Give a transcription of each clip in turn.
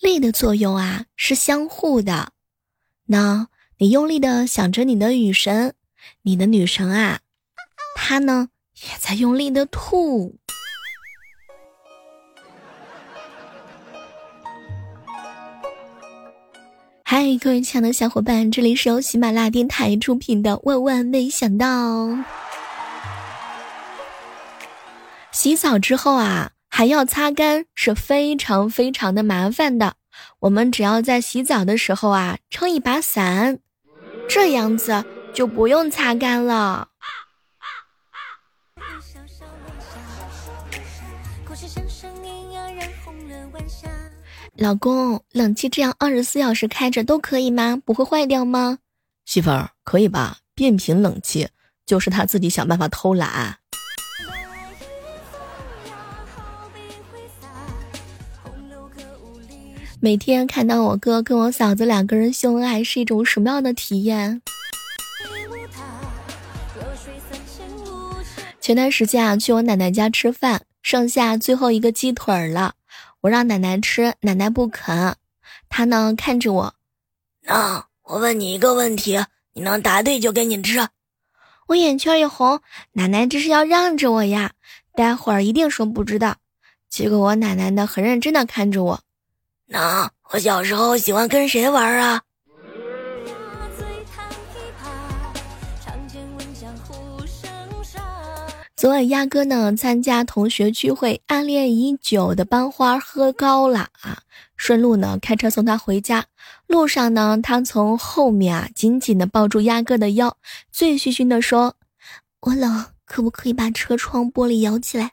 力的作用啊是相互的。那你用力的想着你的女神，你的女神啊，她呢也在用力的吐。嗨，各位亲爱的小伙伴，这里是由喜马拉雅电台出品的《万万没想到》。洗澡之后啊，还要擦干，是非常非常的麻烦的。我们只要在洗澡的时候啊，撑一把伞，这样子就不用擦干了。老公，冷气这样二十四小时开着都可以吗？不会坏掉吗？媳妇儿，可以吧？变频冷气就是他自己想办法偷懒。每天看到我哥跟我嫂子两个人秀恩爱是一种什么样的体验？前段时间啊，去我奶奶家吃饭，剩下最后一个鸡腿了。我让奶奶吃，奶奶不肯。她呢看着我，那我问你一个问题，你能答对就给你吃。我眼圈一红，奶奶这是要让着我呀？待会儿一定说不知道。结果我奶奶呢很认真的看着我，那我小时候喜欢跟谁玩啊？昨晚鸭哥呢参加同学聚会，暗恋已久的班花喝高了啊，顺路呢开车送他回家。路上呢，他从后面啊紧紧的抱住鸭哥的腰，醉醺醺的说：“我冷，可不可以把车窗玻璃摇起来？”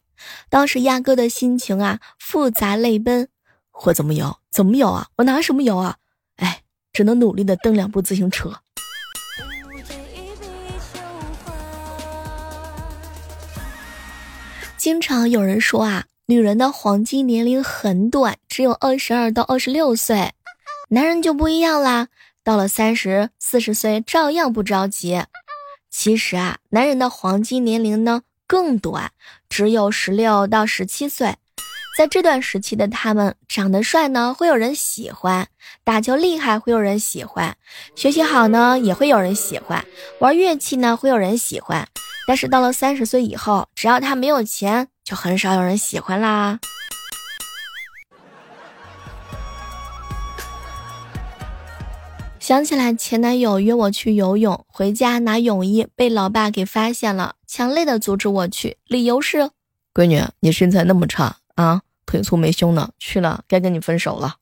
当时鸭哥的心情啊复杂泪奔，我怎么摇？怎么摇啊？我拿什么摇啊？哎，只能努力的蹬两步自行车。经常有人说啊，女人的黄金年龄很短，只有二十二到二十六岁。男人就不一样啦，到了三十四十岁照样不着急。其实啊，男人的黄金年龄呢更短，只有十六到十七岁。在这段时期的他们，长得帅呢会有人喜欢，打球厉害会有人喜欢，学习好呢也会有人喜欢，玩乐器呢会有人喜欢。但是到了三十岁以后，只要他没有钱，就很少有人喜欢啦。想起来前男友约我去游泳，回家拿泳衣被老爸给发现了，强烈的阻止我去，理由是：闺女，你身材那么差啊，腿粗没胸呢，去了该跟你分手了。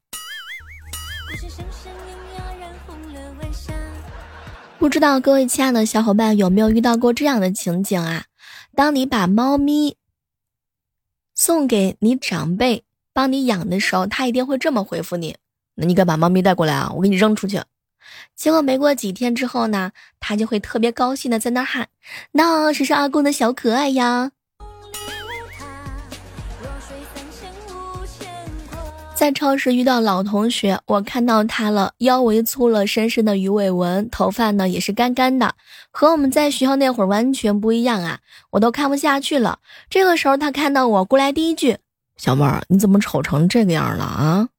不知道各位亲爱的小伙伴有没有遇到过这样的情景啊？当你把猫咪送给你长辈帮你养的时候，他一定会这么回复你：“那你敢把猫咪带过来啊？我给你扔出去。”结果没过几天之后呢，他就会特别高兴的在那喊：“那谁是阿公的小可爱呀？”在超市遇到老同学，我看到他了，腰围粗了，深深的鱼尾纹，头发呢也是干干的，和我们在学校那会儿完全不一样啊！我都看不下去了。这个时候他看到我过来，第一句：“小妹儿，你怎么丑成这个样了啊？”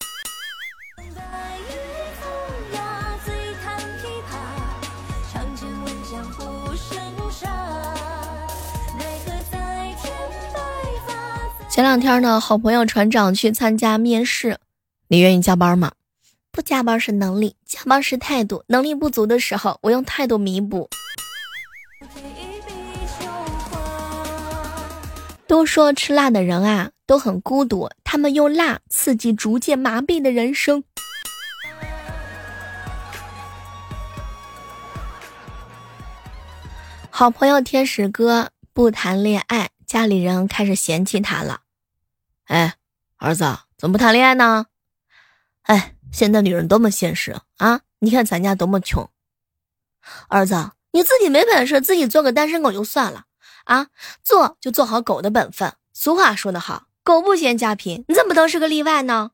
前两天呢，好朋友船长去参加面试，你愿意加班吗？不加班是能力，加班是态度。能力不足的时候，我用态度弥补。都说吃辣的人啊都很孤独，他们用辣刺激逐渐麻痹的人生。好朋友天使哥不谈恋爱，家里人开始嫌弃他了。哎，儿子，怎么不谈恋爱呢？哎，现在女人多么现实啊！你看咱家多么穷。儿子，你自己没本事，自己做个单身狗就算了啊，做就做好狗的本分。俗话说得好，狗不嫌家贫，你怎么能是个例外呢？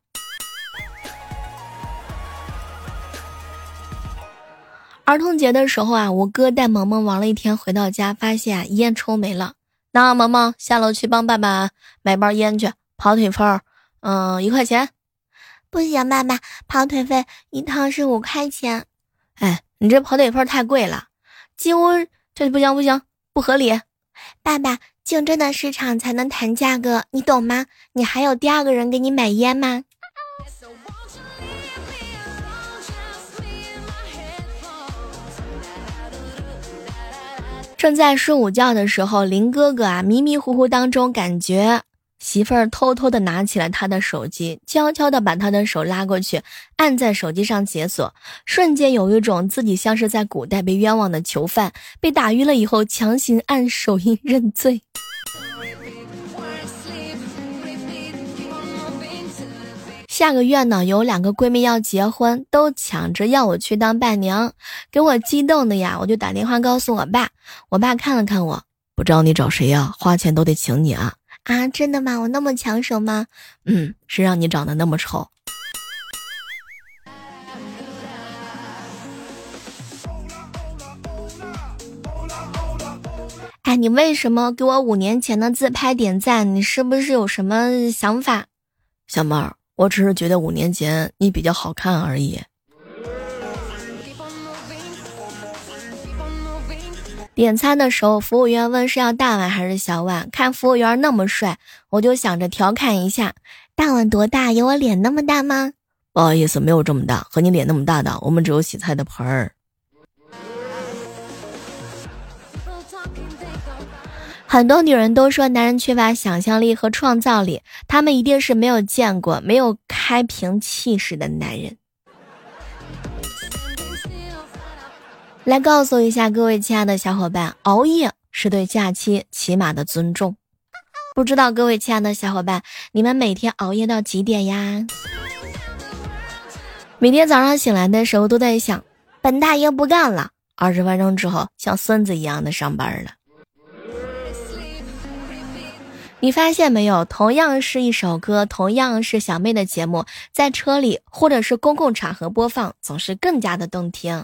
儿童节的时候啊，我哥带萌萌玩了一天，回到家发现烟抽没了。那萌萌下楼去帮爸爸买包烟去。跑腿分儿，嗯，一块钱。不行，爸爸，跑腿费一趟是五块钱。哎，你这跑腿费太贵了，几乎这不行不行，不合理。爸爸，竞争的市场才能谈价格，你懂吗？你还有第二个人给你买烟吗？正在睡午觉的时候，林哥哥啊，迷迷糊糊当中感觉媳妇儿偷偷的拿起了他的手机，悄悄的把他的手拉过去，按在手机上解锁，瞬间有一种自己像是在古代被冤枉的囚犯，被打晕了以后强行按手印认罪。下个月呢，有两个闺蜜要结婚，都抢着要我去当伴娘，给我激动的呀！我就打电话告诉我爸，我爸看了看我，不知道你找谁呀？花钱都得请你啊！啊，真的吗？我那么抢手吗？嗯，是让你长得那么丑。哎，你为什么给我五年前的自拍点赞？你是不是有什么想法，小妹儿？我只是觉得五年前你比较好看而已。点餐的时候，服务员问是要大碗还是小碗，看服务员那么帅，我就想着调侃一下：“大碗多大？有我脸那么大吗？”不好意思，没有这么大，和你脸那么大的，我们只有洗菜的盆儿。很多女人都说男人缺乏想象力和创造力，他们一定是没有见过没有开瓶气势的男人。来告诉一下各位亲爱的小伙伴，熬夜是对假期起码的尊重。不知道各位亲爱的小伙伴，你们每天熬夜到几点呀？每天早上醒来的时候都在想，本大爷不干了。二十分钟之后，像孙子一样的上班了。你发现没有？同样是一首歌，同样是小妹的节目，在车里或者是公共场合播放，总是更加的动听。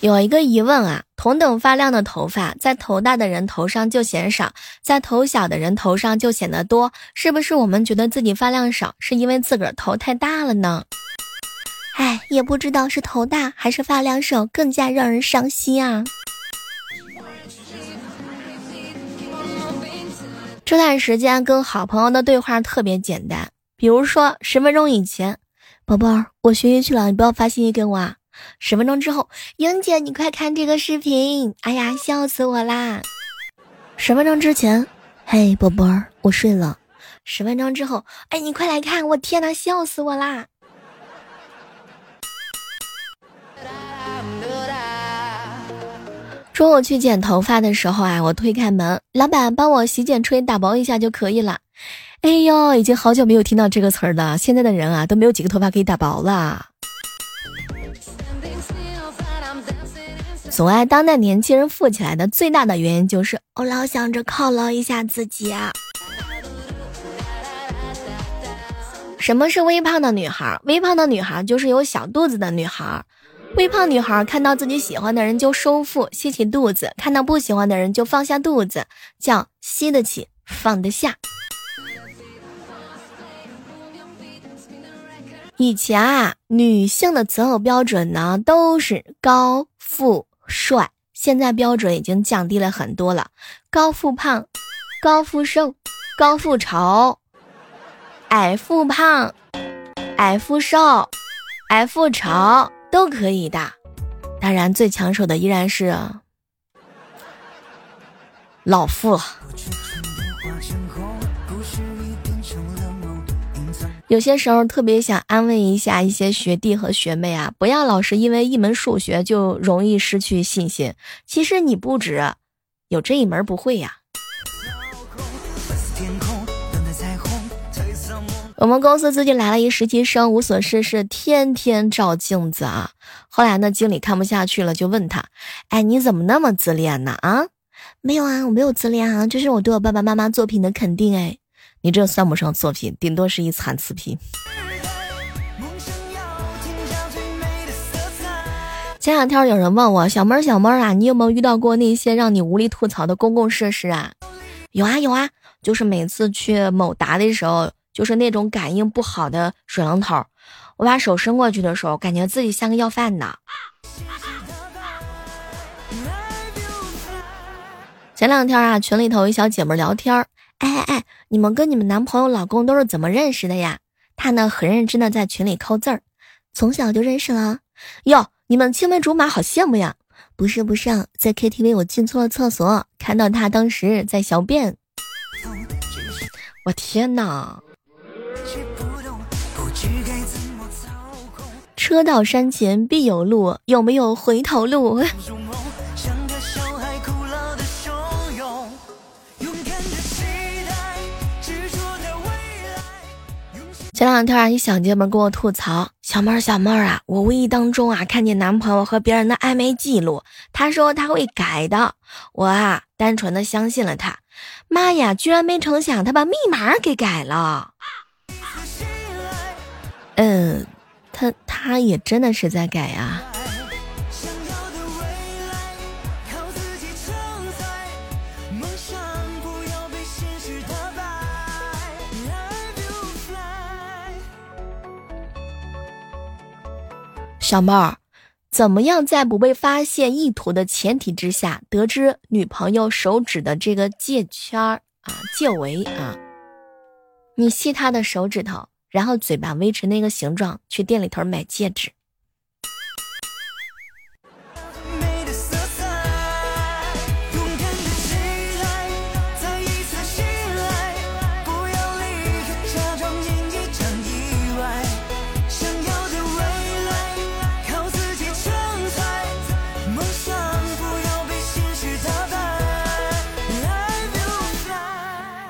有一个疑问啊，同等发量的头发，在头大的人头上就显少，在头小的人头上就显得多，是不是我们觉得自己发量少，是因为自个儿头太大了呢？哎，也不知道是头大还是发量少，更加让人伤心啊。这段时间跟好朋友的对话特别简单，比如说十分钟以前，宝贝儿，我学习去了，你不要发信息给我啊。十分钟之后，英姐，你快看这个视频，哎呀，笑死我啦。十分钟之前，嘿，宝贝儿，我睡了。十分钟之后，哎，你快来看，我天呐，笑死我啦。中午去剪头发的时候啊，我推开门，老板帮我洗剪吹打薄一下就可以了。哎呦，已经好久没有听到这个词儿了。现在的人啊，都没有几个头发可以打薄了。阻碍当代年轻人富起来的最大的原因就是我老想着犒劳一下自己啊。什么是微胖的女孩？微胖的女孩就是有小肚子的女孩。微胖女孩看到自己喜欢的人就收腹吸起肚子，看到不喜欢的人就放下肚子，叫吸得起放得下。以前啊，女性的择偶标准呢都是高富帅，现在标准已经降低了很多了，高富胖、高富瘦、高富丑、矮富胖、矮富瘦、矮富丑。都可以的，当然最抢手的依然是老妇。有些时候特别想安慰一下一些学弟和学妹啊，不要老是因为一门数学就容易失去信心。其实你不止有这一门不会呀。我们公司最近来了一实习生，无所事事，天天照镜子啊。后来呢，经理看不下去了，就问他：“哎，你怎么那么自恋呢？啊，没有啊，我没有自恋啊，这是我对我爸爸妈妈作品的肯定。哎，你这算不上作品，顶多是一残次品。”前两天有人问我：“小妹儿，小妹儿啊，你有没有遇到过那些让你无力吐槽的公共设施啊？”有啊，有啊。就是每次去某达的时候，就是那种感应不好的水龙头，我把手伸过去的时候，感觉自己像个要饭的。前两天啊，群里头一小姐妹聊天儿，哎哎哎，你们跟你们男朋友、老公都是怎么认识的呀？他呢很认真的在群里扣字儿，从小就认识了。哟，你们青梅竹马，好羡慕呀！不是不是，在 KTV 我进错了厕所，看到他当时在小便。我天哪！车到山前必有路，有没有回头路？前两天啊，一小姐妹跟我吐槽：“小妹儿，小妹儿啊，我无意当中啊看见男朋友和别人的暧昧记录，他说他会改的，我啊单纯的相信了他。妈呀，居然没成想他把密码给改了。嗯，他他也真的是在改呀。”老妹儿，怎么样在不被发现意图的前提之下，得知女朋友手指的这个戒圈儿啊、戒围啊？你吸她的手指头，然后嘴巴维持那个形状，去店里头买戒指。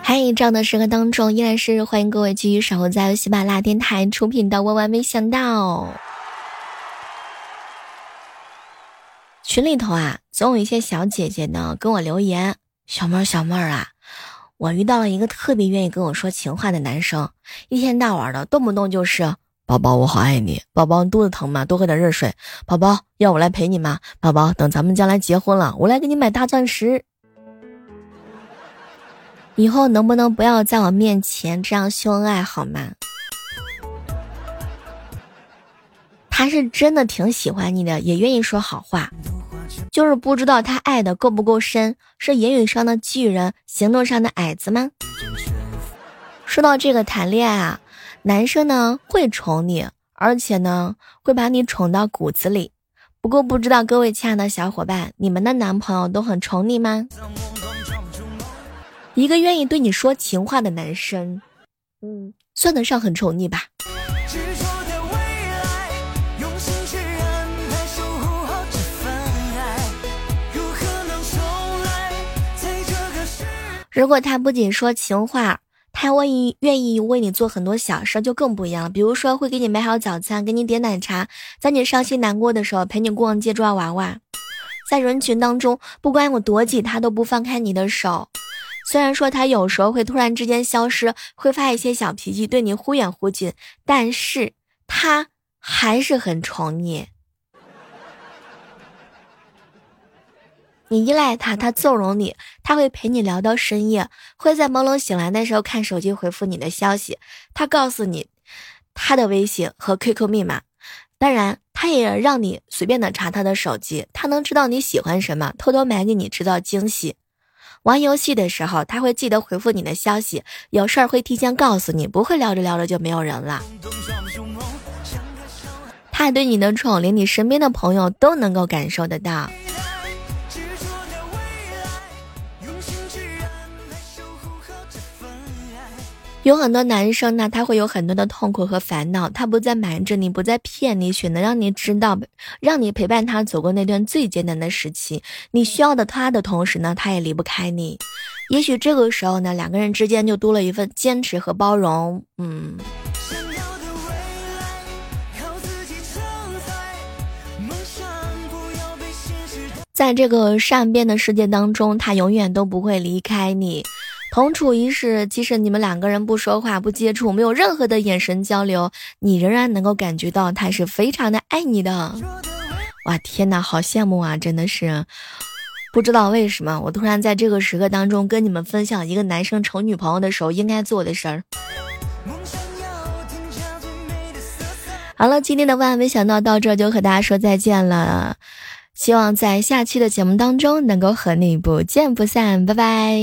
嗨，这样的时刻当中，依然是欢迎各位继续守候在喜马拉雅电台出品的《万万没想到》群里头啊，总有一些小姐姐呢跟我留言：“小妹儿，小妹儿啊，我遇到了一个特别愿意跟我说情话的男生，一天到晚的，动不动就是宝宝我好爱你，宝宝肚子疼吗？多喝点热水，宝宝要我来陪你吗？宝宝等咱们将来结婚了，我来给你买大钻石。”以后能不能不要在我面前这样秀恩爱好吗？他是真的挺喜欢你的，也愿意说好话，就是不知道他爱的够不够深，是言语上的巨人，行动上的矮子吗？说到这个谈恋爱啊，男生呢会宠你，而且呢会把你宠到骨子里。不过不知道各位亲爱的小伙伴，你们的男朋友都很宠你吗？一个愿意对你说情话的男生，嗯，算得上很宠你吧。如果他不仅说情话，他万一愿意为你做很多小事，就更不一样了。比如说，会给你买好早餐，给你点奶茶，在你伤心难过的时候陪你逛街抓娃娃，在人群当中，不管我多挤，他都不放开你的手。虽然说他有时候会突然之间消失，会发一些小脾气，对你忽远忽近，但是他还是很宠你。你依赖他，他纵容你，他会陪你聊到深夜，会在朦胧醒来的时候看手机回复你的消息。他告诉你他的微信和 QQ 密码，当然他也让你随便的查他的手机，他能知道你喜欢什么，偷偷买给你制造惊喜。玩游戏的时候，他会记得回复你的消息，有事儿会提前告诉你，不会聊着聊着就没有人了。他对你的宠，连你身边的朋友都能够感受得到。有很多男生呢，他会有很多的痛苦和烦恼，他不再瞒着你，不再骗你，选择让你知道，让你陪伴他走过那段最艰难的时期。你需要的他的同时呢，他也离不开你。也许这个时候呢，两个人之间就多了一份坚持和包容。嗯，在这个善变的世界当中，他永远都不会离开你。同处一室，即使你们两个人不说话、不接触，没有任何的眼神交流，你仍然能够感觉到他是非常的爱你的。哇，天哪，好羡慕啊！真的是，不知道为什么，我突然在这个时刻当中跟你们分享一个男生宠女朋友的时候应该做的事儿。好了，今天的万万没想到到这就和大家说再见了，希望在下期的节目当中能够和你不见不散，拜拜。